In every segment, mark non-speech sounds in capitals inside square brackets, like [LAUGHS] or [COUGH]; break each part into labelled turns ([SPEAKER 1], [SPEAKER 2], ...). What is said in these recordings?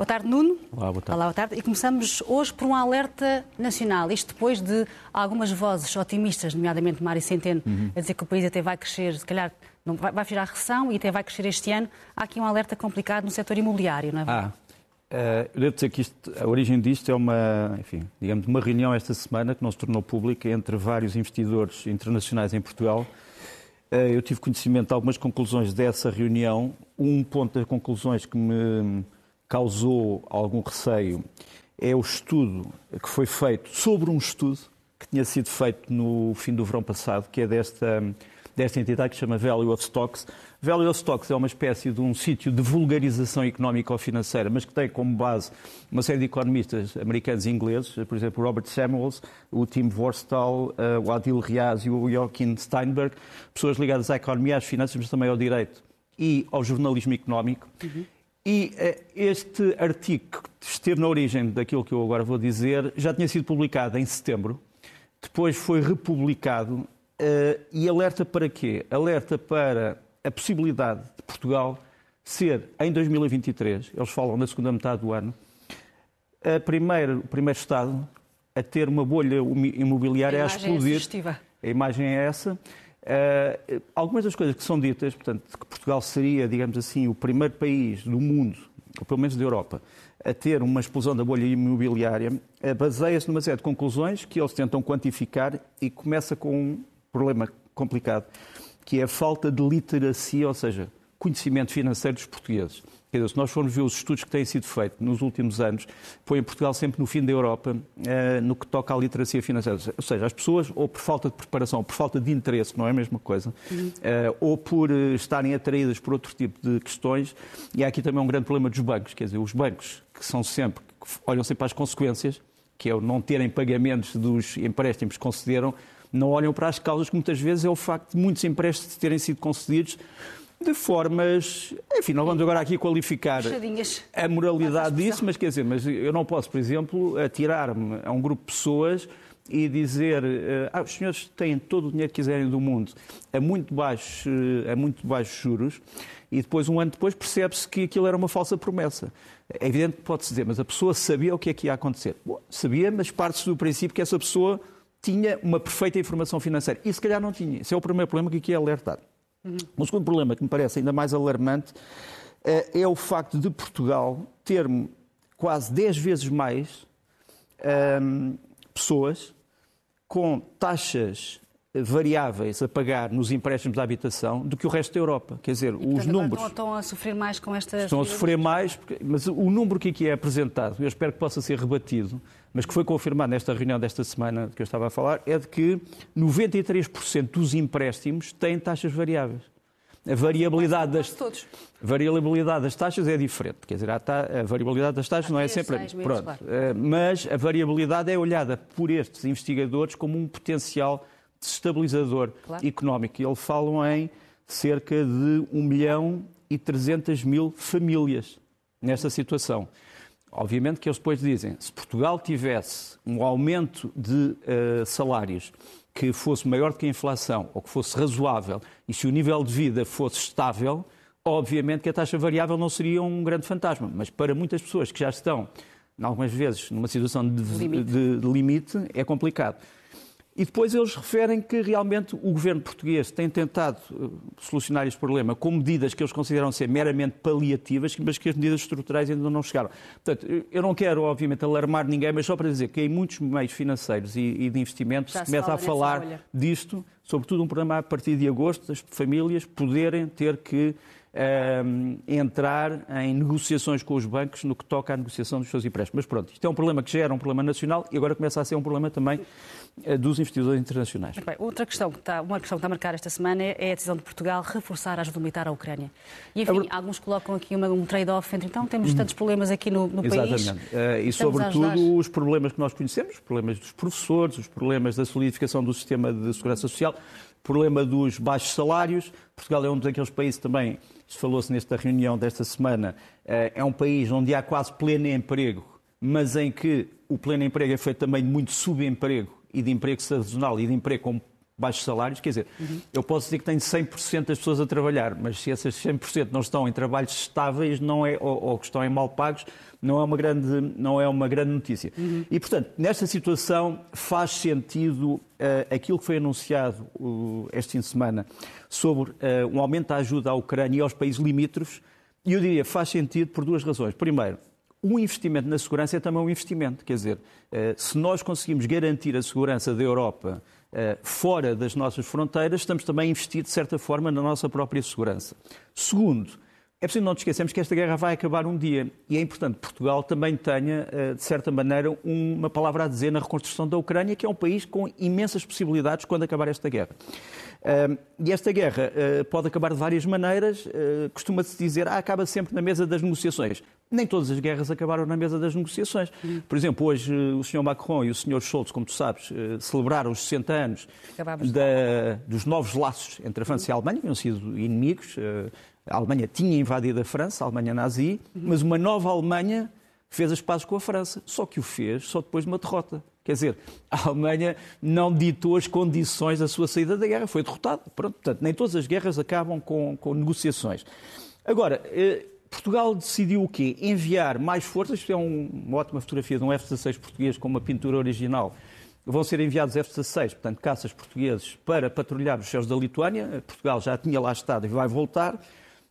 [SPEAKER 1] Boa tarde, Nuno.
[SPEAKER 2] Olá, boa tarde.
[SPEAKER 1] Olá, boa tarde. E começamos hoje por um alerta nacional. Isto depois de algumas vozes otimistas, nomeadamente Mário Centeno, uhum. a dizer que o país até vai crescer, se calhar não vai, vai virar recessão e até vai crescer este ano. Há aqui um alerta complicado no setor imobiliário, não é
[SPEAKER 2] verdade? Ah. Uh, eu devo dizer que isto, a origem disto é uma, enfim, digamos, uma reunião esta semana que não se tornou pública entre vários investidores internacionais em Portugal. Uh, eu tive conhecimento de algumas conclusões dessa reunião. Um ponto das conclusões que me causou algum receio é o estudo que foi feito sobre um estudo que tinha sido feito no fim do verão passado, que é desta desta entidade que se chama Value of Stocks. Value of Stocks é uma espécie de um sítio de vulgarização económica ou financeira, mas que tem como base uma série de economistas americanos e ingleses, por exemplo, Robert Samuels, o Tim Vorstal, eh, o Adil Riaz e o Joachim Steinberg, pessoas ligadas à economia, às finanças, mas também ao direito e ao jornalismo económico. Uhum. E uh, este artigo que esteve na origem daquilo que eu agora vou dizer já tinha sido publicado em setembro, depois foi republicado Uh, e alerta para quê? Alerta para a possibilidade de Portugal ser, em 2023, eles falam na segunda metade do ano, a primeira, o primeiro Estado a ter uma bolha imobiliária a, a é explodir.
[SPEAKER 1] É
[SPEAKER 2] a imagem é essa. Uh, algumas das coisas que são ditas, portanto, que Portugal seria, digamos assim, o primeiro país do mundo, ou pelo menos da Europa, a ter uma explosão da bolha imobiliária, uh, baseia-se numa série de conclusões que eles tentam quantificar e começa com problema complicado, que é a falta de literacia, ou seja, conhecimento financeiro dos portugueses. Quer dizer, se nós formos ver os estudos que têm sido feitos nos últimos anos, põe Portugal sempre no fim da Europa uh, no que toca à literacia financeira. Ou seja, as pessoas, ou por falta de preparação, ou por falta de interesse, não é a mesma coisa, uh, ou por uh, estarem atraídas por outro tipo de questões, e há aqui também um grande problema dos bancos. Quer dizer, os bancos que são sempre, que olham sempre às consequências, que é o não terem pagamentos dos empréstimos que concederam, não olham para as causas, que muitas vezes é o facto de muitos empréstimos terem sido concedidos de formas. Enfim, não vamos agora aqui qualificar a moralidade disso, mas quer dizer, mas eu não posso, por exemplo, atirar-me a um grupo de pessoas e dizer eh, ah, os senhores têm todo o dinheiro que quiserem do mundo a muito baixos, a muito baixos juros e depois, um ano depois, percebe-se que aquilo era uma falsa promessa. É evidente que pode-se dizer, mas a pessoa sabia o que é que ia acontecer. Bom, sabia, mas parte-se do princípio que essa pessoa tinha uma perfeita informação financeira. E se calhar não tinha. Esse é o primeiro problema que aqui é alertado. Uhum. O segundo problema, que me parece ainda mais alarmante, eh, é o facto de Portugal ter quase 10 vezes mais um, ehm, pessoas com taxas variáveis a pagar nos empréstimos da habitação do que o resto da Europa. Quer dizer, e,
[SPEAKER 1] portanto,
[SPEAKER 2] os números.
[SPEAKER 1] Estão a sofrer mais com estas.
[SPEAKER 2] Estão a sofrer mais, mas o número que aqui é apresentado, eu espero que possa ser rebatido, mas que foi confirmado nesta reunião desta semana que eu estava a falar, é de que 93% dos empréstimos têm taxas variáveis. A variabilidade das, a variabilidade das taxas é diferente. Quer dizer, a, ta, a variabilidade das taxas não é sempre. Pronto. Eh, mas a variabilidade é olhada por estes investigadores como um potencial desestabilizador claro. económico. Eles falam em cerca de 1 milhão e 300 mil famílias nesta situação. Obviamente que eles depois dizem, se Portugal tivesse um aumento de uh, salários que fosse maior do que a inflação, ou que fosse razoável, e se o nível de vida fosse estável, obviamente que a taxa variável não seria um grande fantasma. Mas para muitas pessoas que já estão, algumas vezes, numa situação de, limite. de, de limite, é complicado. E depois eles referem que realmente o governo português tem tentado eh, solucionar este problema com medidas que eles consideram ser meramente paliativas, mas que as medidas estruturais ainda não chegaram. Portanto, eu não quero, obviamente, alarmar ninguém, mas só para dizer que em muitos meios financeiros e, de investimento se começa a falar disto, sobretudo um problema a partir de agosto, das famílias poderem ter que entrar em negociações com os bancos no que toca à negociação dos seus empréstimos. Mas pronto, isto é um problema que já era um problema nacional e agora começa a ser um problema também uh, dos investidores internacionais.
[SPEAKER 1] Bem, outra questão que está, uma questão que está a marcar esta semana é a decisão de Portugal reforçar a ajuda militar à Ucrânia. E enfim, é... alguns colocam aqui uma, um trade-off entre então temos tantos problemas aqui no, no
[SPEAKER 2] Exatamente.
[SPEAKER 1] país.
[SPEAKER 2] Exatamente. Uh, e sobretudo os problemas que nós conhecemos, os problemas dos professores, os problemas da solidificação do sistema de segurança social, problema dos baixos salários. Portugal é um daqueles países também falou-se nesta reunião desta semana, eh, é um país onde há quase pleno emprego, mas em que o pleno emprego é feito também de muito subemprego e de emprego sazonal e de emprego com baixos salários. Quer dizer, uhum. eu posso dizer que tenho 100% das pessoas a trabalhar, mas se essas 100% não estão em trabalhos estáveis não é, ou, ou que estão em mal pagos, não é uma grande, não é uma grande notícia. Uhum. E, portanto, nesta situação faz sentido uh, aquilo que foi anunciado uh, este fim de semana sobre uh, um aumento da ajuda à Ucrânia e aos países limítrofes, e eu diria faz sentido por duas razões. Primeiro, o investimento na segurança é também um investimento. Quer dizer, se nós conseguimos garantir a segurança da Europa fora das nossas fronteiras, estamos também a investir, de certa forma, na nossa própria segurança. Segundo, é preciso não nos esquecermos que esta guerra vai acabar um dia e é importante que Portugal também tenha, eh, de certa maneira, uma palavra a dizer na reconstrução da Ucrânia, que é um país com imensas possibilidades quando acabar esta guerra. E esta guerra eh, pode acabar de várias maneiras. Eh, costuma-se dizer, ah, acaba sempre na mesa das negociações. Nem todas as guerras acabaram na mesa das negociações. Por exemplo, hoje o Sr. Macron e o Sr. Scholz, como tu sabes, celebraram os 60 anos da, dos novos laços entre a França e a Alemanha, que tinham sido inimigos. A Alemanha tinha invadido a França, a Alemanha nazi, mas uma nova Alemanha fez as pazes com a França, só que o fez só depois de uma derrota. Quer dizer, a Alemanha não ditou as condições da sua saída da guerra, foi derrotada. Pronto, portanto, nem todas as guerras acabam com, com negociações. Agora, eh, Portugal decidiu o quê? Enviar mais forças, isto é um, uma ótima fotografia de um F-16 português com uma pintura original. Vão ser enviados F-16, portanto, caças portugueses, para patrulhar os céus da Lituânia. Portugal já tinha lá estado e vai voltar.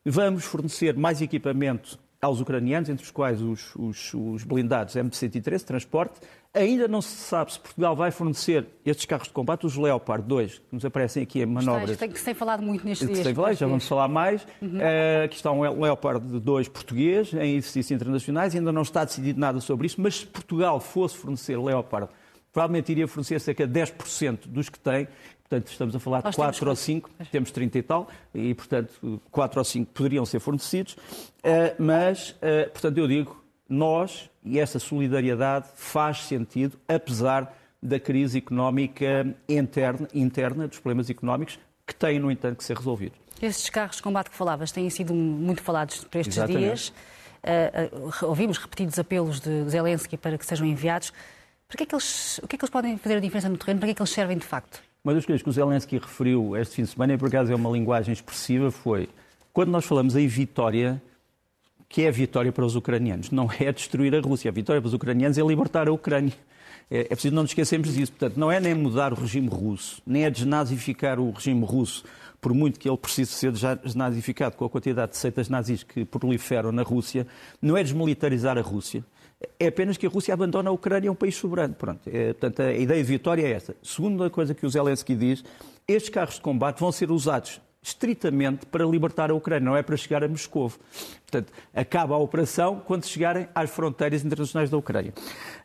[SPEAKER 2] Vamos fornecer mais equipamento aos ucranianos, entre os quais os, os, os blindados M113, transporte. Ainda não se sabe se Portugal vai fornecer estes carros de combate, os Leopard 2, que nos aparecem aqui em manobras.
[SPEAKER 1] Tem que se tem falado muito nestes dias.
[SPEAKER 2] Tem falado, já vamos falar mais. Uhum. Uh, aqui está um Leopard 2 português em exercícios internacionais. Ainda não está decidido nada sobre isso, mas se Portugal fosse fornecer Leopard, provavelmente iria fornecer cerca de 10% dos que tem Portanto, estamos a falar de 4 ou 5, temos 30 e tal, e, portanto, 4 ou 5 poderiam ser fornecidos, eh, mas, eh, portanto, eu digo, nós e essa solidariedade faz sentido, apesar da crise económica interna, interna dos problemas económicos, que têm, no entanto, que ser resolvidos.
[SPEAKER 1] Estes carros de combate que falavas têm sido muito falados para estes Exatamente. dias. Uh, uh, ouvimos repetidos apelos de Zelensky para que sejam enviados. Para que é que eles, o que é que eles podem fazer a diferença no terreno? Para que é que eles servem de facto?
[SPEAKER 2] Uma das coisas que o Zelensky referiu este fim de semana, e por acaso é uma linguagem expressiva, foi quando nós falamos em vitória, que é a vitória para os ucranianos? Não é destruir a Rússia. A vitória para os ucranianos é libertar a Ucrânia. É, é preciso não nos esquecermos disso. Portanto, não é nem mudar o regime russo, nem é desnazificar o regime russo, por muito que ele precise ser desnazificado com a quantidade de seitas nazis que proliferam na Rússia, não é desmilitarizar a Rússia é apenas que a Rússia abandona a Ucrânia, é um país soberano. Pronto. É, portanto, a ideia de vitória é essa. Segunda coisa que o Zelensky diz, estes carros de combate vão ser usados estritamente para libertar a Ucrânia, não é para chegar a Moscou. Portanto, acaba a operação quando chegarem às fronteiras internacionais da Ucrânia.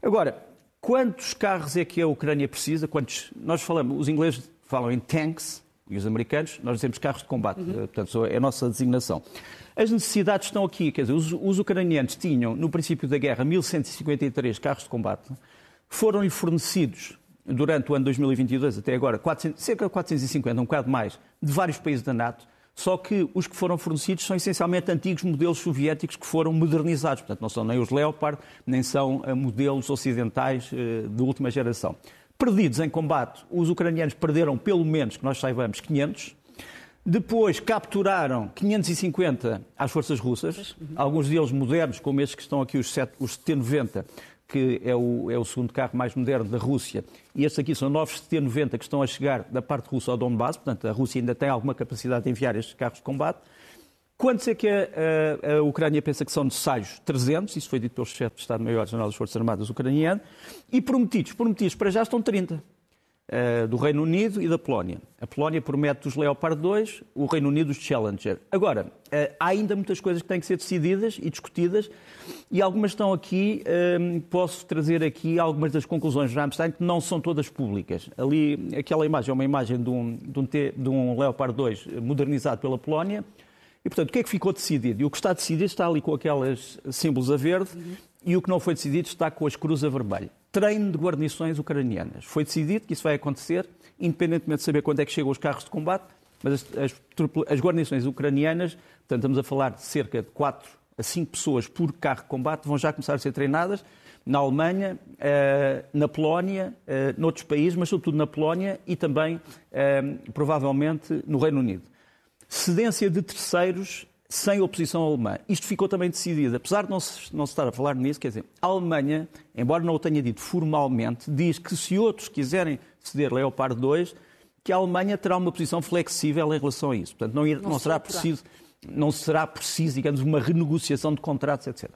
[SPEAKER 2] Agora, quantos carros é que a Ucrânia precisa? Quantos? Nós falamos, os ingleses falam em tanks e os americanos, nós dizemos carros de combate. Uhum. Portanto, é a nossa designação. As necessidades estão aqui, quer dizer, os, os ucranianos tinham, no princípio da guerra, 1.153 carros de combate, foram-lhe fornecidos durante o ano 2022 até agora, 400, cerca de 450, um bocado mais, de vários países da NATO, só que os que foram fornecidos são essencialmente antigos modelos soviéticos que foram modernizados. Portanto, não são nem os Leopard, nem são eh, modelos ocidentais eh, de última geração. Perdidos em combate, os ucranianos perderam pelo menos, que nós saibamos, 500. Depois capturaram 550 às forças russas, alguns deles modernos, como estes que estão aqui, os, os T-90, que é o, é o, segundo carro mais moderno da Rússia. E estes aqui são novos T-90 que estão a chegar da parte russa ao Donbass, portanto a Rússia ainda tem alguma capacidade de enviar estes carros de combate. Quantos é que a, a, a, Ucrânia pensa que são necessários? 300, isso foi dito pelo chefe de Estado-Maior-General das Forças Armadas ucraniano, e prometidos, prometidos para já estão 30. Uh, do Reino Unido e da Polónia. A Polónia promete os Leopard 2, o Reino Unido os Challenger. Agora, uh, há ainda muitas coisas que têm que ser decididas e discutidas, e algumas estão aqui, uh, posso trazer aqui algumas das conclusões de Ramstein, que não são todas públicas. Ali, aquela imagem é uma imagem de um, de um, de um Leopard 2 modernizado pela Polónia, e, portanto, o que é que ficou decidido? E o que está decidido está ali com aquelas símbolos a verde. E o que não foi decidido está com as cruzes a vermelho treino de guarnições ucranianas. Foi decidido que isso vai acontecer, independentemente de saber quando é que chegam os carros de combate, mas as, as, as guarnições ucranianas, portanto, estamos a falar de cerca de 4 a 5 pessoas por carro de combate, vão já começar a ser treinadas na Alemanha, na Polónia, noutros países, mas sobretudo na Polónia e também, provavelmente, no Reino Unido. Cedência de terceiros sem oposição alemã. Isto ficou também decidido. Apesar de não se, não se estar a falar nisso, quer dizer, a Alemanha, embora não o tenha dito formalmente, diz que se outros quiserem ceder Leopard 2, que a Alemanha terá uma posição flexível em relação a isso. Portanto, não, não, não será preciso, não será preciso, digamos, uma renegociação de contratos, etc.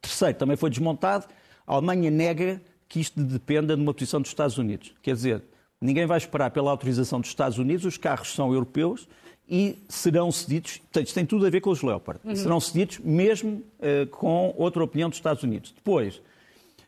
[SPEAKER 2] Terceiro, também foi desmontado, a Alemanha nega que isto dependa de uma posição dos Estados Unidos. Quer dizer, ninguém vai esperar pela autorização dos Estados Unidos, os carros são europeus, e serão cedidos, portanto, isto tem tudo a ver com os Leopard, uhum. serão cedidos mesmo uh, com outra opinião dos Estados Unidos. Depois,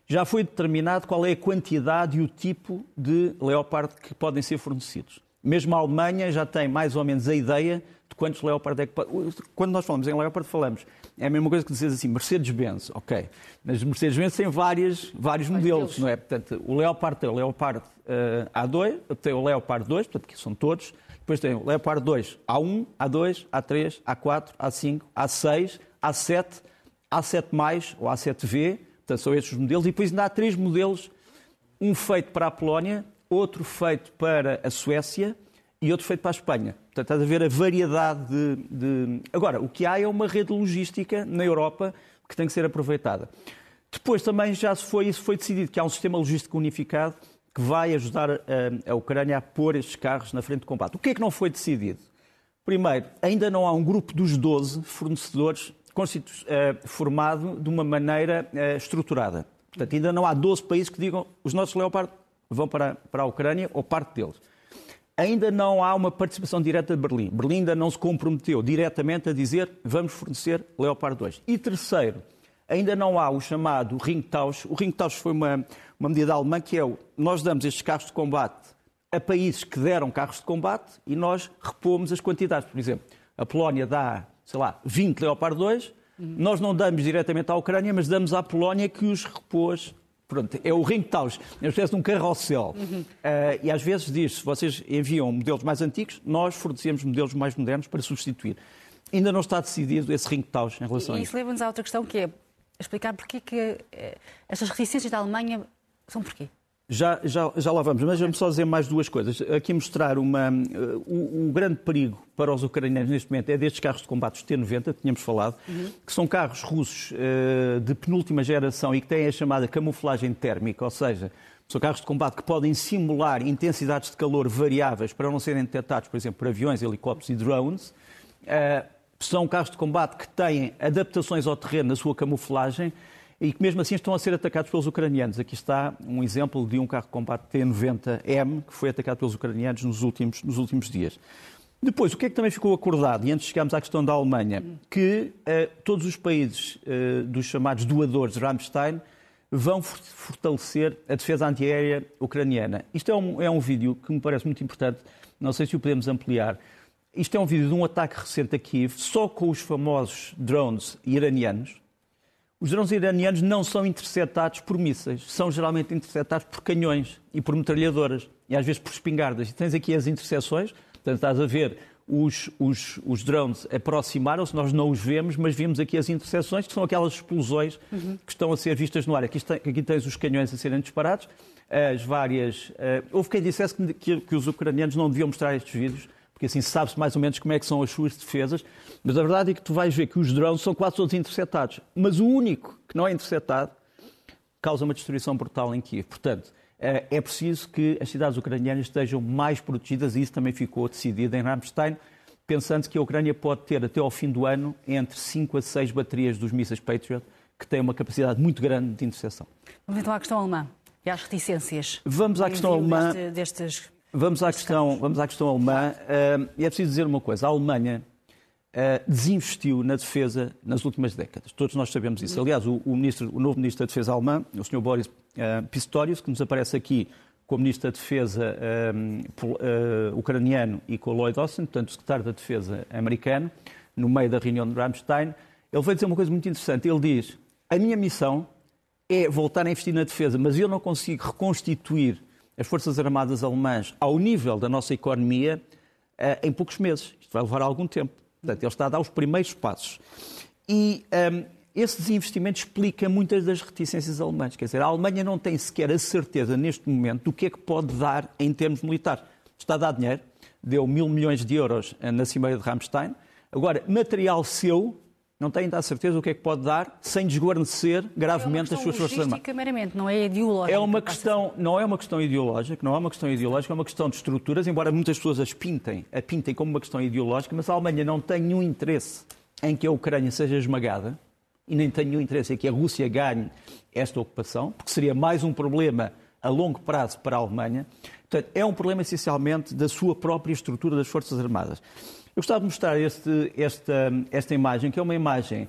[SPEAKER 2] já foi determinado qual é a quantidade e o tipo de Leopard que podem ser fornecidos. Mesmo a Alemanha já tem mais ou menos a ideia de quantos Leopard é que pode... Quando nós falamos em Leopard, falamos... É a mesma coisa que dizer assim, Mercedes-Benz, ok. Mas Mercedes-Benz tem várias, vários modelos, não é? Portanto, o Leopard tem o Leopard uh, A2, tem o Leopard 2, portanto, que são todos, depois tem o Leopard 2, A1, A2, A3, A4, A5, A6, A7, A7+, ou A7V, portanto são estes os modelos, e depois ainda há três modelos, um feito para a Polónia, outro feito para a Suécia e outro feito para a Espanha. Portanto, estás a ver a variedade de, de... Agora, o que há é uma rede logística na Europa que tem que ser aproveitada. Depois também já se foi, isso foi decidido, que há um sistema logístico unificado que vai ajudar a, a Ucrânia a pôr estes carros na frente de combate. O que é que não foi decidido? Primeiro, ainda não há um grupo dos 12 fornecedores uh, formado de uma maneira uh, estruturada. Portanto, ainda não há 12 países que digam os nossos Leopard vão para, para a Ucrânia ou parte deles. Ainda não há uma participação direta de Berlim. Berlim ainda não se comprometeu diretamente a dizer vamos fornecer Leopard 2. E terceiro, ainda não há o chamado Ringtausch. O Ringtausch foi uma, uma medida alemã que é o, nós damos estes carros de combate a países que deram carros de combate e nós repomos as quantidades. Por exemplo, a Polónia dá, sei lá, 20 Leopard 2, uhum. nós não damos diretamente à Ucrânia, mas damos à Polónia que os repôs. Pronto, é o Ringtausch, é uma espécie de um carrossel. Uhum. Uh, e às vezes diz, se vocês enviam modelos mais antigos, nós fornecemos modelos mais modernos para substituir. Ainda não está decidido esse Ringtausch em relação
[SPEAKER 1] e,
[SPEAKER 2] a
[SPEAKER 1] isso. E isso leva-nos a outra questão que é explicar porquê que eh, estas reticências da Alemanha são porquê?
[SPEAKER 2] Já, já, já lá vamos, mas vamos só dizer mais duas coisas. Aqui mostrar uma, uh, o, o, grande perigo para os ucranianos neste momento é destes carros de combate, os T-90, que tínhamos falado, uhum. que são carros russos uh, de penúltima geração e que têm a chamada camuflagem térmica, ou seja, são carros de combate que podem simular intensidades de calor variáveis para não serem detectados, por exemplo, por aviões, helicópteros e drones. Uh, são carros de combate que têm adaptações ao terreno na sua camuflagem e que mesmo assim estão a ser atacados pelos ucranianos. Aqui está um exemplo de um carro de combate T-90M que foi atacado pelos ucranianos nos últimos, nos últimos dias. Depois, o que é que também ficou acordado, e antes chegamos à questão da Alemanha, que uh, todos os países uh, dos chamados doadores Rammstein vão fortalecer a defesa antiaérea ucraniana. Isto é um, é um vídeo que me parece muito importante, não sei se o podemos ampliar. Isto é um vídeo de um ataque recente a Kiev, só com os famosos drones iranianos, os drones iranianos não são interceptados por mísseis, são geralmente interceptados por canhões e por metralhadoras, e às vezes por espingardas. E tens aqui as interseções, portanto estás a ver os, os, os drones aproximaram-se, nós não os vemos, mas vimos aqui as interseções, que são aquelas explosões uhum. que estão a ser vistas no ar. Aqui, está, aqui tens os canhões a serem disparados, as várias... Uh, houve quem dissesse que, que, que os ucranianos não deviam mostrar estes vídeos, porque assim sabe-se mais ou menos como é que são as suas defesas, mas a verdade é que tu vais ver que os drones são quase todos interceptados, mas o único que não é interceptado causa uma destruição brutal em Kiev. Portanto, eh, é preciso que as cidades ucranianas estejam mais protegidas e isso também ficou decidido em Ramstein, pensando que a Ucrânia pode ter até ao fim do ano entre 5 a 6 baterias dos mísseis Patriot, que têm uma capacidade muito grande de interseção.
[SPEAKER 1] Vamos então à questão alemã e às reticências.
[SPEAKER 2] Vamos à questão alemã. Deste, destes Vamos à questão, vamos à questão alemã. Uh, e é preciso dizer uma coisa: a Alemanha uh, desinvestiu na defesa nas últimas décadas. Todos nós sabemos isso. Aliás, o, o, ministro, o novo ministro da Defesa alemão, o Sr. Boris uh, Pistorius, que nos aparece aqui como ministro da Defesa ucraniano e com o Lloyd Austin, portanto, o secretário da Defesa americano, no meio da reunião de Ramstein, ele veio dizer uma coisa muito interessante. Ele diz: a minha missão é voltar a investir na defesa, mas eu não consigo reconstituir as Forças Armadas alemãs ao nível da nossa economia eh, em poucos meses. Isto vai levar algum tempo. Portanto, ele está a dar os primeiros passos. E um, ehm, esse desinvestimento explica muitas das reticências alemãs. Quer dizer, a Alemanha não tem sequer a certeza neste momento do que é que pode dar em termos militares. Está a dar dinheiro, deu mil milhões de euros na Cimeira de Ramstein. Agora, material seu, não tem ainda a certeza o que é que pode dar sem desguarnecer gravemente
[SPEAKER 1] é
[SPEAKER 2] as suas forças armadas.
[SPEAKER 1] meramente, não é ideológica.
[SPEAKER 2] É uma questão, não é uma questão ideológica, não é uma questão ideológica, é uma questão de estruturas, embora muitas pessoas as pintem, a pintem como uma questão ideológica, mas a Alemanha não tem nenhum interesse em que a Ucrânia seja esmagada e nem tem nenhum interesse em que a Rússia ganhe esta ocupação, porque seria mais um problema a longo prazo para a Alemanha. Portanto, é um problema essencialmente da sua própria estrutura das Forças Armadas. Eu gostava de mostrar este, esta, esta imagem, que é uma imagem.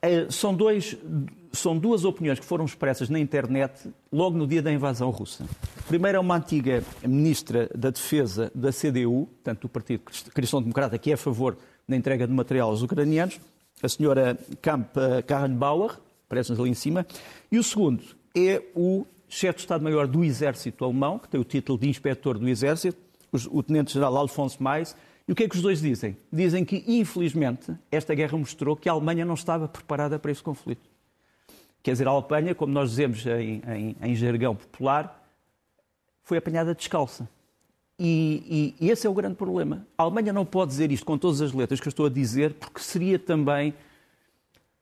[SPEAKER 2] Eh, são, dois, são duas opiniões que foram expressas na internet logo no dia da invasão russa. Primeiro é uma antiga ministra da Defesa da CDU, portanto do Partido Cristão Democrata, que é a favor da entrega de material aos ucranianos, a senhora Kamp Karrenbauer, parece-nos ali em cima, e o segundo é o chefe de Estado-Maior do Exército Alemão, que tem o título de Inspetor do Exército, o Tenente-General Alfonso Mais. E o que é que os dois dizem? Dizem que, infelizmente, esta guerra mostrou que a Alemanha não estava preparada para esse conflito. Quer dizer, a Alemanha, como nós dizemos em, em, em jargão popular, foi apanhada descalça. E, e, e, esse é o grande problema. A Alemanha não pode dizer isto com todas as letras que eu estou a dizer, porque seria também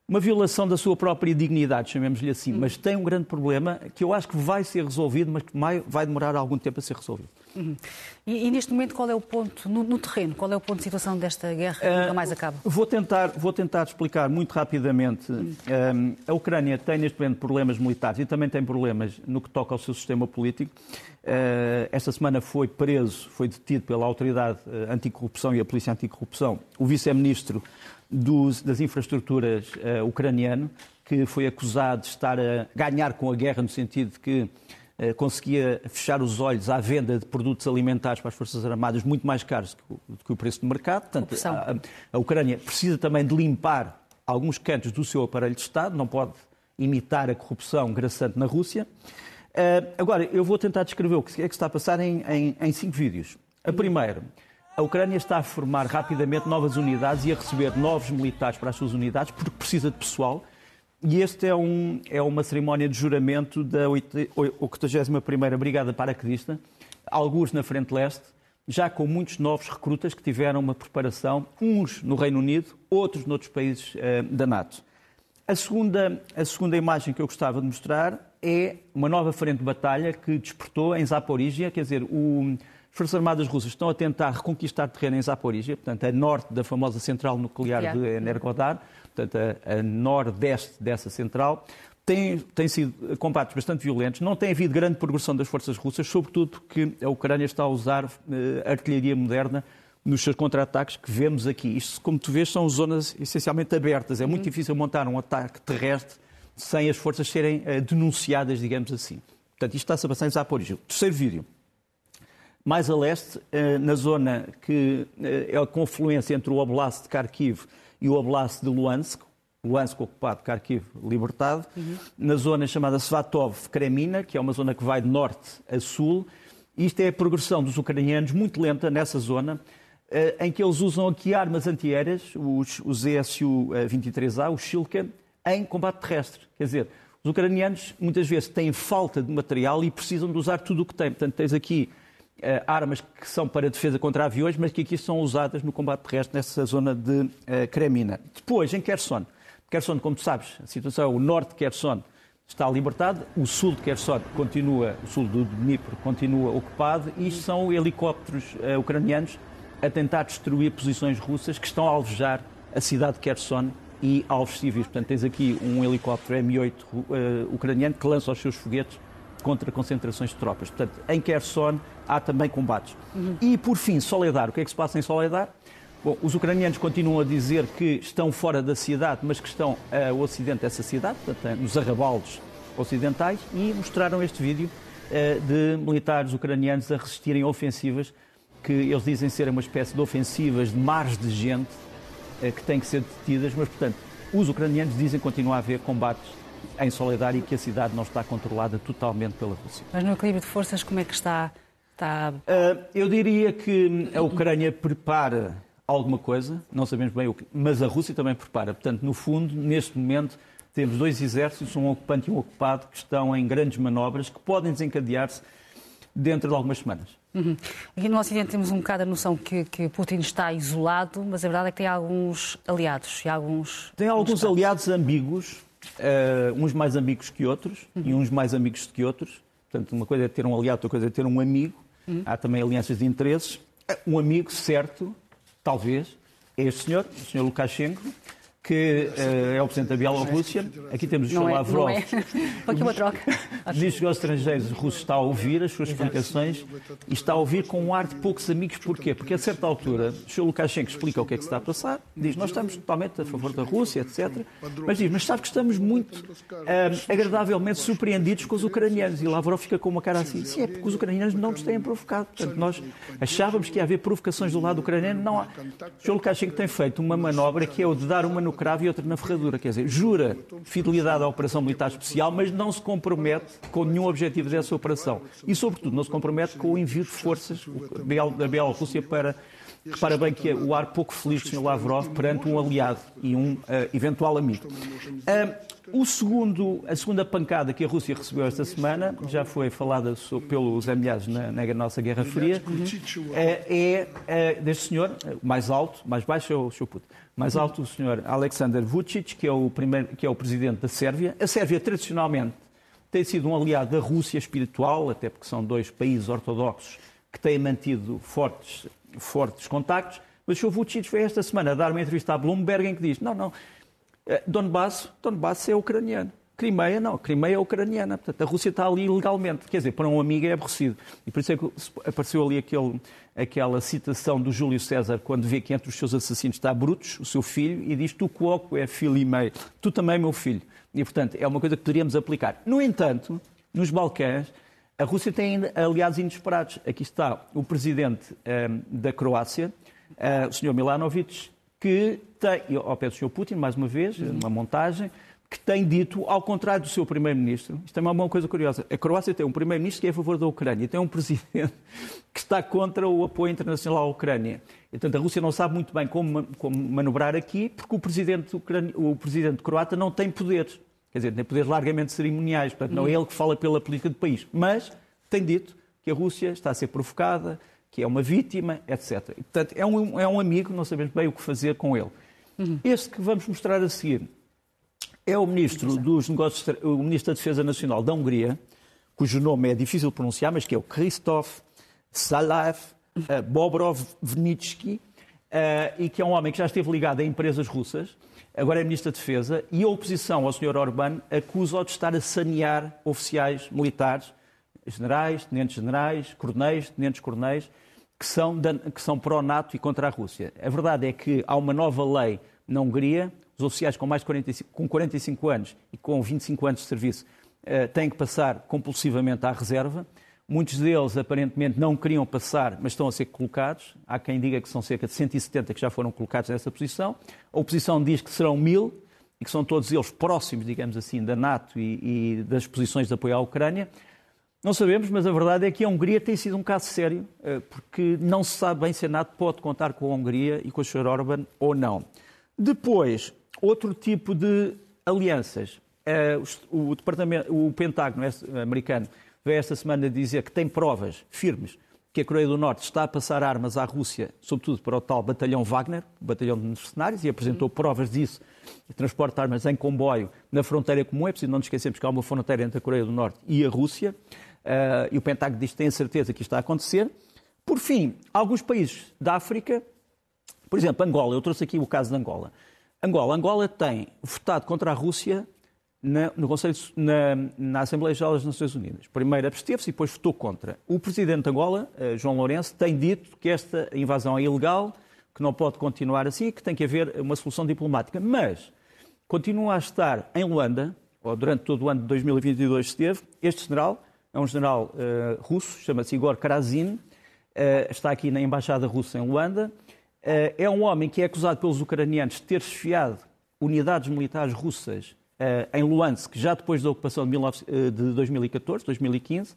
[SPEAKER 2] uma violação da sua própria dignidade, chamemos-lhe assim. Uhum. Mas tem um grande problema que eu acho que vai ser resolvido, mas que vai demorar algum tempo a ser resolvido.
[SPEAKER 1] Uhum. E, e, neste momento, qual é o ponto, no, no, terreno, qual é o ponto de situação desta guerra que uh, nunca mais acaba?
[SPEAKER 2] Vou tentar, vou tentar explicar muito rapidamente. Uhum. a Ucrânia tem neste momento problemas militares e também tem problemas no que toca ao seu sistema político. Uh, esta semana foi preso, foi detido pela Autoridade Anticorrupção e a Polícia Anticorrupção o vice-ministro dos, das infraestruturas uh, ucraniano, que foi acusado de estar a ganhar com a guerra no sentido de que uh, conseguia fechar os olhos à venda de produtos alimentares para as Forças Armadas muito mais caros do que o, do que o preço de mercado. Portanto, a, a Ucrânia precisa também de limpar alguns cantos do seu aparelho de Estado, não pode imitar a corrupção graçante na Rússia. Uh, agora, eu vou tentar descrever o que é que está a passar em, em, em cinco vídeos. A primeira a Ucrânia está a formar rapidamente novas unidades e a receber novos militares para as suas unidades porque precisa de pessoal. E este é, um, é uma cerimónia de juramento da 81ª Brigada Paraquedista, alguns na Frente Leste, já com muitos novos recrutas que tiveram uma preparação, uns no Reino Unido, outros noutros países uh, da NATO. A segunda, a segunda imagem que eu gostava de mostrar é uma nova frente de batalha que despertou em Zaporizhia, quer dizer, o, Forças Armadas Russas estão a tentar reconquistar terreno em Zaporizhia, portanto, a norte da famosa central nuclear de Energodar, portanto, a, a nordeste dessa central. Tem, tem sido combates bastante violentos, não tem havido grande progressão das forças russas, sobretudo porque a Ucrânia está a usar uh, artilharia moderna nos seus contra-ataques que vemos aqui. Isto, como tu vês, são zonas essencialmente abertas. É muito uhum. difícil montar um ataque terrestre sem as forças serem uh, denunciadas, digamos assim. Portanto, isto está-se a passar em Zaporizhia. Terceiro vídeo mais a leste, eh, na zona que eh, é a confluência entre o Oblast de Kharkiv e o Oblast de Luhansk, Luhansk ocupado, Kharkiv libertado, uhum. na zona chamada Svatov-Kremina, que é uma zona que vai de norte a sul. Isto é a progressão dos ucranianos muito lenta nessa zona, eh, em que eles usam aqui armas antiaéreas, os, os ESU-23A, os Shilka, em combate terrestre. Quer dizer, os ucranianos muitas vezes têm falta de material e precisam de usar tudo o que têm. Portanto, tens aqui armas que são para defesa contra aviões, mas que aqui são usadas no combate terrestre nessa zona de uh, Kremina. Depois, em Kherson. Kherson, como tu sabes, a situação é o norte de Kherson está libertado, o sul de Kherson continua, o sul do Dnipro continua ocupado e são helicópteros uh, ucranianos a tentar destruir posições russas que estão a alvejar a cidade de Kherson e alvos civis. Portanto, tens aqui um helicóptero M8 uh, ucraniano que lança os seus foguetes contra concentrações de tropas. Portanto, em Kherson há também combates. Uhum. E, por fim, Soledar. O que é que se passa em Soledar? Bom, os ucranianos continuam a dizer que estão fora da cidade, mas que estão ao ocidente dessa cidade, portanto, nos arrabaldes ocidentais, e mostraram este vídeo uh, de militares ucranianos a resistirem a ofensivas que eles dizem ser uma espécie de ofensivas de mares de gente que têm que ser detidas, mas, portanto, os ucranianos dizem continuar a haver combates em Soledar e que a cidade não está controlada totalmente pela Rússia.
[SPEAKER 1] Mas no equilíbrio de forças, como é que está? está...
[SPEAKER 2] Uh, eu diria que a Ucrânia prepara alguma coisa, não sabemos bem o que, mas a Rússia também prepara. Portanto, no fundo, neste momento, temos dois exércitos, um ocupante e um ocupado, que estão em grandes manobras que podem desencadear-se dentro de algumas semanas.
[SPEAKER 1] Uhum. Aqui no Ocidente temos um bocado a noção que, que, Putin está isolado, mas a verdade é que tem alguns aliados e alguns.
[SPEAKER 2] Tem alguns aliados ambíguos, uh, uns mais ambíguos que outros uhum. e uns mais amigos que outros. Portanto, uma coisa é ter um aliado, outra coisa é ter um amigo. Uhum. Há também alianças de interesses. Um amigo certo, talvez, é este senhor, o senhor Lukashenko, que uh, é o Presidente da Bielorrússia. Aqui temos o Sr. É, Lavrov. É. [LAUGHS]
[SPEAKER 1] Aqui uma troca.
[SPEAKER 2] Diz que os estrangeiros russos está a ouvir as suas explicações e está a ouvir com um ar de poucos amigos. Porquê? Porque a certa altura o Sr. Lukashenko explica o que é que se está a passar, diz nós estamos totalmente a favor da Rússia, etc. Mas diz, mas sabe que estamos muito uh, agradavelmente surpreendidos com os ucranianos. E Lavrov fica com uma cara assim. Sim, é porque os ucranianos não nos têm provocado. Portanto, nós achávamos que ia haver provocações do lado ucraniano. Não há. O Sr. Lukashenko tem feito uma manobra que é o de dar uma no cravo e outra na ferradura. Quer dizer, jura fidelidade à operação militar especial, mas não se compromete com nenhum objetivo dessa operação. E, sobretudo, não se compromete com o envio de forças da Bielorrússia para Repara bem que é o ar pouco feliz do Sr. Lavrov perante um aliado e um uh, eventual amigo. Uh, o segundo, a segunda pancada que a Rússia recebeu esta semana, já foi falada pelos amelhados na, na, nossa Guerra Fria, é, é, deste senhor, mais alto, mais baixo é o Sr. Putin, mais alto o senhor Alexander Vucic, que é, o primeiro, que é o presidente da Sérvia. A Sérvia, tradicionalmente, tem sido um aliado da Rússia espiritual, até porque são dois países ortodoxos que têm mantido fortes, fortes contactos. Mas o Sr. Vucic veio esta semana dar uma entrevista à Bloomberg em que diz: não, não, eh, Donbass, Donbass é ucraniano. Crimeia não, Crimeia é ucraniana. Portanto, a Rússia está ali ilegalmente. Quer dizer, para um amigo é aborrecido. E por isso é que apareceu ali aquele, aquela citação do Júlio César, quando vê que entre os seus assassinos está Brutus, o seu filho, e diz: Tu quoco é filho e meio, tu também, meu filho. E, portanto, é uma coisa que poderíamos aplicar. No entanto, nos Balcãs, a Rússia tem aliados inesperados. Aqui está o presidente um, eh, da Croácia, uh, o Sr. Milanovic, que tem, ao pé do Sr. Putin, mais uma vez, uma montagem, que tem dito, ao contrário do seu primeiro-ministro, isto é uma coisa curiosa, a Croácia tem um primeiro-ministro que é a favor da Ucrânia e tem um [LAUGHS] presidente que está contra o apoio internacional à Ucrânia. E, portanto, a Rússia não sabe muito bem como, como manobrar aqui, porque o presidente, o presidente croata não tem poderes. Quer dizer, tem poderes largamente cerimoniais, portanto, não é ele que fala pela política do país. Mas tem dito que a Rússia está a ser provocada, que é uma vítima, etc. E, portanto, é um, é um amigo, não sabemos bem o que fazer com ele. Uhum. Este que vamos mostrar a seguir é o ministro dos Negócios, o ministro da Defesa Nacional da Hungria, cujo nome é difícil de pronunciar, mas que é o Christoph Salav uh, Bobrovnitsky, uh, e que é um homem que já esteve ligado a empresas russas, agora é ministro da Defesa, e a oposição ao Sr. Orbán acusa-o de estar a sanear oficiais militares, generais, tenentes-generais, coronéis, tenentes-coronéis, que são, que são pró-NATO e contra a Rússia. A verdade é que há uma nova lei na Hungria, os oficiais com mais de 45, com 45 anos e com 25 anos de serviço uh, têm que passar compulsivamente à reserva. Muitos deles, aparentemente, não queriam passar, mas estão a ser colocados. Há quem diga que são cerca de 170 que já foram colocados nessa posição. A oposição diz que serão mil e que são todos eles próximos, digamos assim, da NATO e, e das posições de apoio à Ucrânia. Não sabemos, mas a verdade é que a Hungria tem sido um caso sério, eh, porque não se sabe bem se a NATO pode contar com a Hungria e com o Sr. Orban ou não. Depois, outro tipo de alianças. Eh, o, Departamento, o Pentágono americano veio esta semana dizer que tem provas firmes que a Coreia do Norte está a passar armas à Rússia, sobretudo para o tal batalhão Wagner, batalhão de mercenários, e apresentou provas disso, transporte de armas em comboio na fronteira comum. É preciso não nos esquecermos que há uma fronteira entre a Coreia do Norte e a Rússia. Uh, e o Pentágono diz que tem a certeza que isto está a acontecer. Por fim, alguns países da África, por exemplo, Angola, eu trouxe aqui o caso de Angola. Angola, Angola tem votado contra a Rússia na, no Conselho, na, na, Assembleia Geral das Nações Unidas. Primeiro absteve-se e depois votou contra. O presidente de Angola, uh, João Lourenço, tem dito que esta invasão é ilegal, que não pode continuar assim, que tem que haver uma solução diplomática. Mas continua a estar em Luanda, ou durante todo o ano de 2022 esteve, este general, é um general uh, russo, chama-se Igor Karazin, uh, está aqui na Embaixada Russa em Luanda. Uh, é um homem que é acusado pelos ucranianos de ter esfiado unidades militares russas em Luansk, já depois da ocupação de, 19, de 2014, 2015.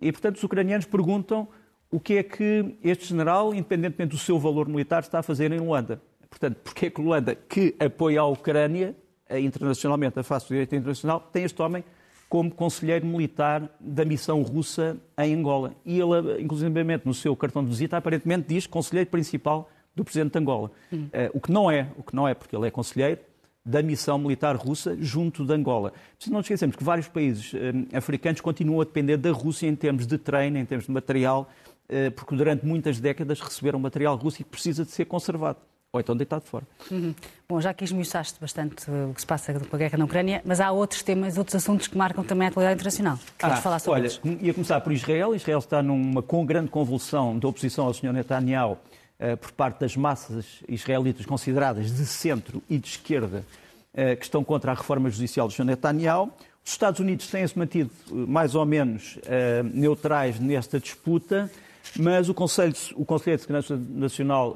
[SPEAKER 2] E, portanto, os ucranianos perguntam o que é que este general, independentemente do seu valor militar, está a fazer em Luanda. Portanto, porque é que Luanda, que apoia a Ucrânia, internacionalmente a face do direito internacional, tem este homem como conselheiro militar da missão russa em Angola. E ele, inclusivamente, no seu cartão de visita, aparentemente diz conselheiro principal do presidente de Angola. Hum. O que não é, o que não é, porque ele é conselheiro da missão militar russa junto de Angola. Se não esquecemos que vários países uh, africanos continuam a depender da Rússia em termos de treino, em termos de material, uh, porque durante muitas décadas receberam material russo e precisa de ser conservado ou então deitado fora.
[SPEAKER 1] Uhum. Bom, já que esmiuçaste bastante o que se passa com a guerra na Ucrânia, mas há outros temas, outros assuntos que marcam também a atualidade internacional. Queres
[SPEAKER 2] ah,
[SPEAKER 1] falar sobre
[SPEAKER 2] olha, ia começar por Israel. Israel está numa com grande convulsão de oposição ao Sr. Netanyahu por parte das massas israelitas consideradas de centro e de esquerda uh, que estão contra a reforma judicial do Sr. Netanyahu. Os Estados Unidos têm-se mantido uh, mais ou menos neutrais nesta disputa. Mas o Conselho, o Conselho de Segurança Nacional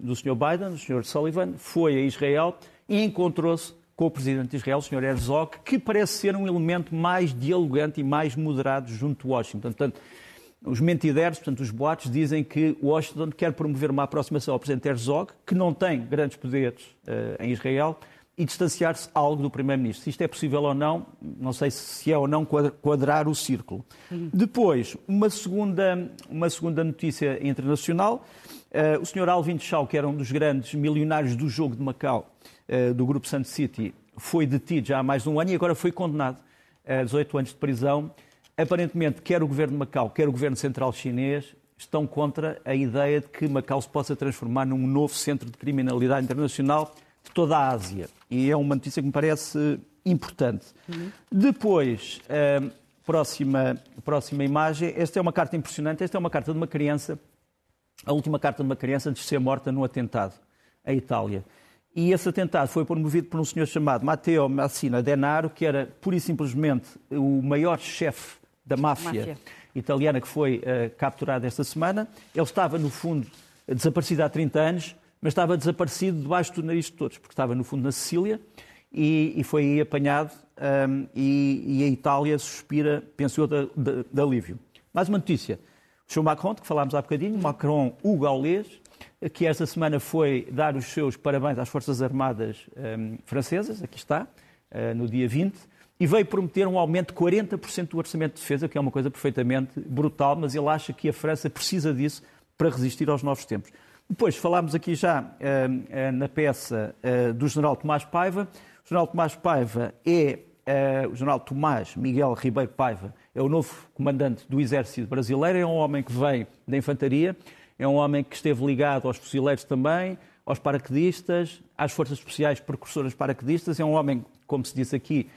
[SPEAKER 2] do Sr. Biden, do Sr. Sullivan, foi a Israel e encontrou-se com o Presidente de Israel, o Sr. Herzog, que parece ser um elemento mais dialogante e mais moderado junto a Washington. Portanto, os mentideiros, portanto, os boatos, dizem que Washington quer promover uma aproximação ao Presidente Herzog, que não tem grandes poderes uh, em Israel, e distanciar-se algo do Primeiro-Ministro. Se isto é possível ou não, não sei se é ou não quadrar o círculo. Uhum. Depois, uma segunda, uma segunda notícia internacional. Uh, o Sr. Alvin Chau, que era um dos grandes milionários do jogo de Macau, uh, do grupo Sun City, foi detido já há mais de um ano e agora foi condenado a 18 anos de prisão. Aparentemente, quer o governo de Macau, quer o governo central chinês estão contra a ideia de que Macau se possa transformar num novo centro de criminalidade internacional de toda a Ásia. E é uma notícia que me parece importante. Uhum. Depois, uh, próxima, próxima imagem. Esta é uma carta impressionante. Esta é uma carta de uma criança, a última carta de uma criança antes de ser morta no atentado à Itália. E esse atentado foi promovido por um senhor chamado Matteo Massina Denaro, que era pura e simplesmente o maior chefe da máfia, máfia, italiana que foi uh, capturado esta semana. Ele estava, no fundo, desaparecido há 30 anos mas estava desaparecido debaixo do nariz de todos, porque estava no fundo na Sicília e, e foi aí apanhado um, e, e, a Itália suspira, penso eu, de, de, de alívio. Mais uma notícia. O Sr. Macron, que falámos há bocadinho, Macron, o gaulês, que esta semana foi dar os seus parabéns às Forças Armadas um, francesas, aqui está, uh, no dia 20, e veio prometer um aumento de 40% do orçamento de defesa, que é uma coisa perfeitamente brutal, mas ele acha que a França precisa disso para resistir aos novos tempos. Depois falámos aqui já uh, uh, na peça uh, do general Tomás Paiva. O general Tomás Paiva é o general Tomás Miguel Ribeiro Paiva, é o novo comandante do Exército Brasileiro, é um homem que vem da infantaria, é um homem que esteve ligado aos fuzileiros também, aos paraquedistas, às forças especiais precursoras paraquedistas, é um homem, como se disse aqui,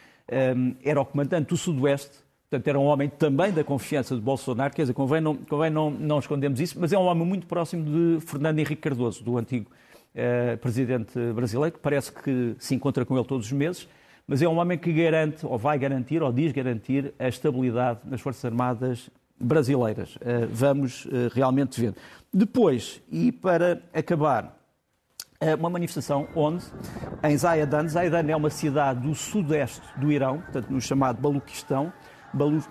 [SPEAKER 2] era o comandante do Sudoeste, Portanto, era um homem também da confiança de Bolsonaro, quer dizer, convém não, convém não, não escondemos isso, mas é um homem muito próximo de Fernando Henrique Cardoso, do antigo eh, presidente brasileiro, que parece que se encontra com ele todos os meses, mas é um homem que garante, ou vai garantir, ou diz garantir, a estabilidade nas Forças Armadas brasileiras. Eh, vamos eh, realmente ver. Depois, e para acabar, uma manifestação onde, em Zayadan, Zayadan é uma cidade do sudeste do Irão, portanto, no chamado Baluquistão,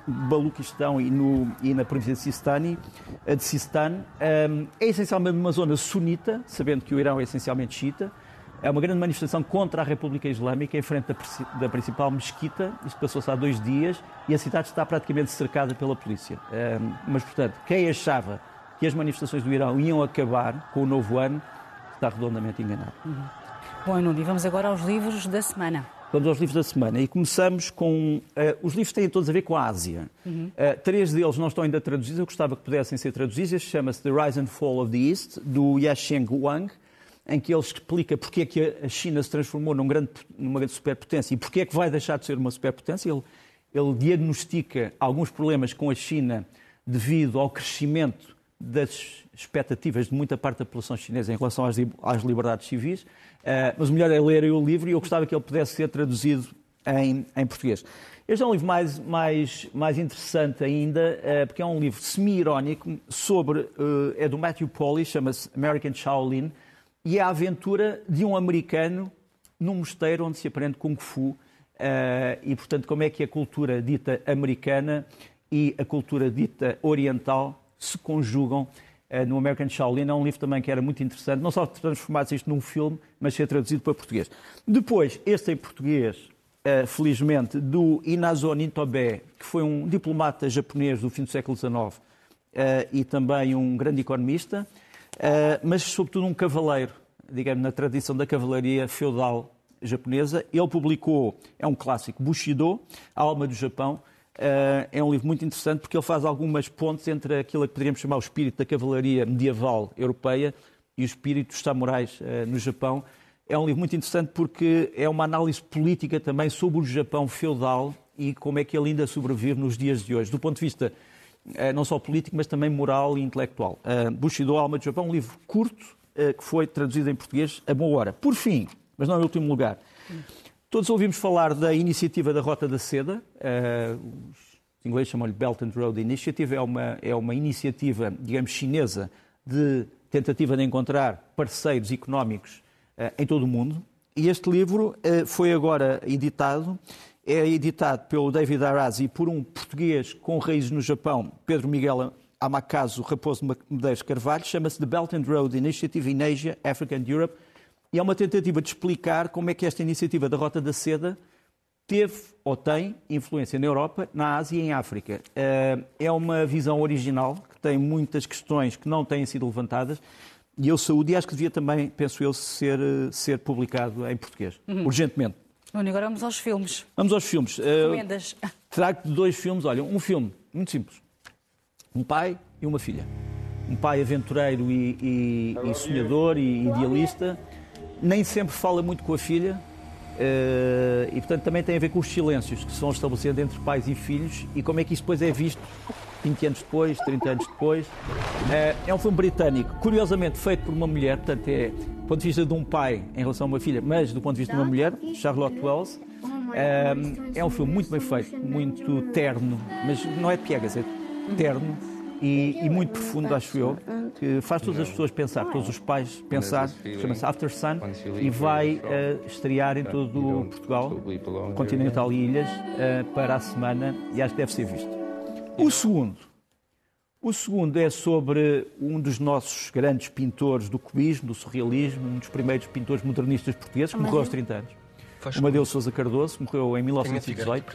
[SPEAKER 2] Baluquistão e, no, e na província de Sistani, de Sistan. Um, é essencialmente uma zona sunita, sabendo que o Irão é essencialmente xiita. É uma grande manifestação contra a República Islâmica em frente da, da principal mesquita. Isto passou-se há dois dias e a cidade está praticamente cercada pela polícia. Um, mas, portanto, quem achava que as manifestações do Irão iam acabar com o novo ano está redondamente enganado.
[SPEAKER 1] Uhum. Bom, Nuno, e vamos agora aos livros da semana.
[SPEAKER 2] Vamos aos livros da semana e começamos com. Uh, os livros têm todos a ver com a Ásia. Uhum. Uh, três deles não estão ainda traduzidos, eu gostava que pudessem ser traduzidos. Este chama-se The Rise and Fall of the East, do Yasheng Wang, em que ele explica porque é que a China se transformou num grande, numa grande superpotência e porque é que vai deixar de ser uma superpotência. Ele, ele diagnostica alguns problemas com a China devido ao crescimento das expectativas de muita parte da população chinesa em relação às, às liberdades civis. Uh, mas o melhor é ler o livro e eu gostava que ele pudesse ser traduzido em, em português. Este é um livro mais, mais, mais interessante ainda, uh, porque é um livro semi-irónico sobre. Uh, é do Matthew Polly, chama-se American Shaolin, e é a aventura de um americano num mosteiro onde se aprende Kung Fu. e, portanto, como é que a cultura dita americana e a cultura dita oriental se conjugam no American Shaolin. É um livro também que era muito interessante, não só transformar isto num filme, mas ser traduzido para português. Depois, este em português, felizmente, do Inazo Nintobé, que foi um diplomata japonês do fim do século XIX e também um grande economista, mas sobretudo um cavaleiro, digamos, na tradição da cavalaria feudal japonesa. Ele publicou, é um clássico, Bushido, A Alma do Japão. Eh, é um livro muito interessante porque ele faz algumas pontes entre aquilo que poderíamos chamar o espírito da cavalaria medieval europeia e o espírito dos samurais eh, no Japão. É um livro muito interessante porque é uma análise política também sobre o Japão feudal e como é que ele ainda sobrevive nos dias de hoje, do ponto de vista eh, não só político, mas também moral e intelectual. Bushido, Alma do Japão, um livro curto que foi traduzido em português a boa hora. Por fim, mas não em último lugar. Todos ouvimos falar da iniciativa da Rota da Seda. Uh, os ingleses chamam-lhe Belt and Road Initiative. É uma, é uma iniciativa, digamos, chinesa de tentativa de encontrar parceiros económicos uh, em todo o mundo. E este livro uh, foi agora editado. É editado pelo David Arazi e por um português com raízes no Japão, Pedro Miguel Amakazu Raposo Medeiros Carvalho. Chama-se The Belt and Road Initiative in Asia, Africa and Europe e é uma tentativa de explicar como é que esta iniciativa da Rota da Seda teve ou tem influência na Europa, na Ásia e em África. Eh, é uma visão original que tem muitas questões que não têm sido levantadas e eu saúde e acho que devia também, penso eu, ser, ser publicado em português, uhum. urgentemente.
[SPEAKER 1] Bom, agora vamos aos filmes.
[SPEAKER 2] Vamos aos filmes.
[SPEAKER 1] Eh, Recomendas? Uh, [LAUGHS]
[SPEAKER 2] trago dois filmes. Olha, um filme muito simples. Um pai e uma filha. Um pai aventureiro e, e, e sonhador e idealista nem sempre fala muito com a filha uh, e, portanto, também tem a ver com os silêncios que são estabelecidos entre pais e filhos e como é que isso depois é visto 20 anos depois, 30 anos depois. Uh, é um filme britânico, curiosamente feito por uma mulher, portanto, é do ponto de vista de um pai em relação a uma filha, mas do ponto de vista de uma mulher, Charlotte Wells. Uh, é um filme muito bem feito, muito terno, mas não é piegas, é terno e, e, muito profundo, acho eu, que faz todas as pessoas pensar, todos os pais pensar, chama-se After Sun, e vai uh, estrear em todo o Portugal, continental e ilhas, uh, para a semana, e acho que deve ser visto. O segundo, o segundo é sobre um dos nossos grandes pintores do cubismo, do surrealismo, um dos primeiros pintores modernistas portugueses, que morreu aos 30 anos. Faz Amadeu Sousa Cardoso, morreu em 1918.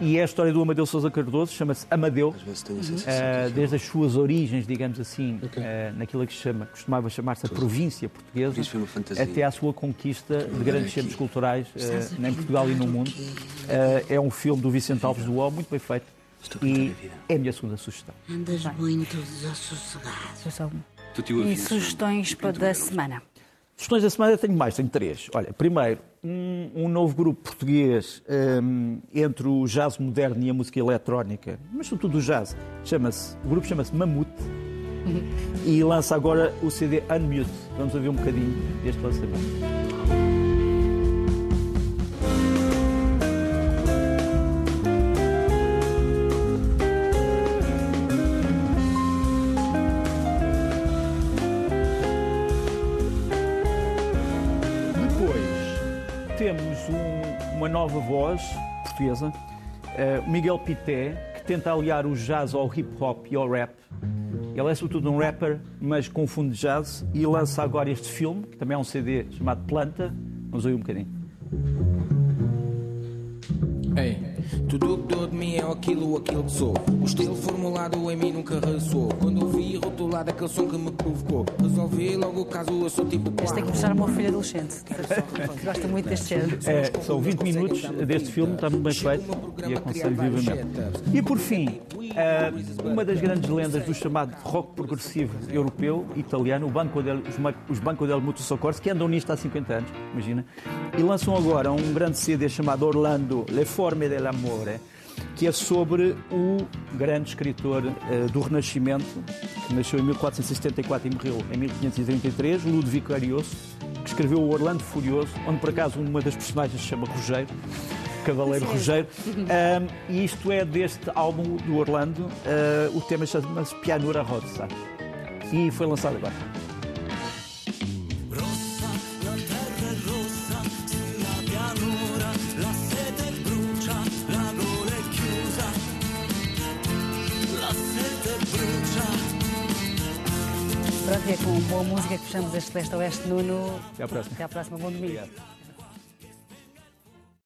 [SPEAKER 2] E é a história do Amadeu Sousa Cardoso, chama-se Amadeu, uh, desde as suas origens, digamos assim, okay. uh, naquilo que chama, costumava chamar-se a província portuguesa, até à sua conquista de grandes centros culturais uh, em Portugal e no mundo. é um filme do Vicente Alves do O, muito bem feito. E é a minha segunda sugestão.
[SPEAKER 1] Andas muito desassossegado. E sugestões para da semana?
[SPEAKER 2] Sugestões da semana tenho mais, tenho três. Olha, primeiro, um, um novo grupo português um, entre o jazz moderno e a música eletrónica, mas sobretudo o jazz, chama-se, o grupo chama-se Mamute [LAUGHS] e lança agora o CD Unmute. Vamos ouvir um bocadinho deste lançamento. Voz portuguesa, uh, Miguel Pité, que tenta aliar o jazz ao hip hop e ao rap. Ele é sobretudo um rapper, mas confunde jazz e lança agora este filme, que também é um CD chamado Planta. Vamos ouvir um bocadinho. Ei. Tudo que dou de mim é aquilo, aquilo que sou. O estilo formulado em mim nunca ressoou. Quando ouvi rotulado aquele som que me provocou, resolvi logo o caso, eu sou tipo.
[SPEAKER 1] Este tem que mostrar uma filha adolescente. [LAUGHS] Gosta muito deste género.
[SPEAKER 2] É, são 20 minutos deste filme, está muito bem feito e aconselho vivamente. E por fim, eh, uma das grandes lendas do chamado rock progressivo europeu, italiano, o Banco del, os Banco del Mutuo Soccorso, que andam nisto há 50 anos, imagina, e lançam agora um grande CD chamado Orlando Le Forme dell'Amore que é sobre o grande escritor uh, do Renascimento, que nasceu em 1474 e morreu em 1533, Ludwig Arioso, que escreveu o Orlando Furioso, onde por acaso uma das personagens se chama Rogério, Cavaleiro Sim. Rogério. Um, e isto é deste álbum do Orlando, uh, o tema chama-se Pianura Rosa. E foi lançado agora.
[SPEAKER 1] É com boa música que fechamos este Leste Oeste, Nuno.
[SPEAKER 2] Até à próxima.
[SPEAKER 1] Até à próxima. Bom domingo.
[SPEAKER 2] Obrigado.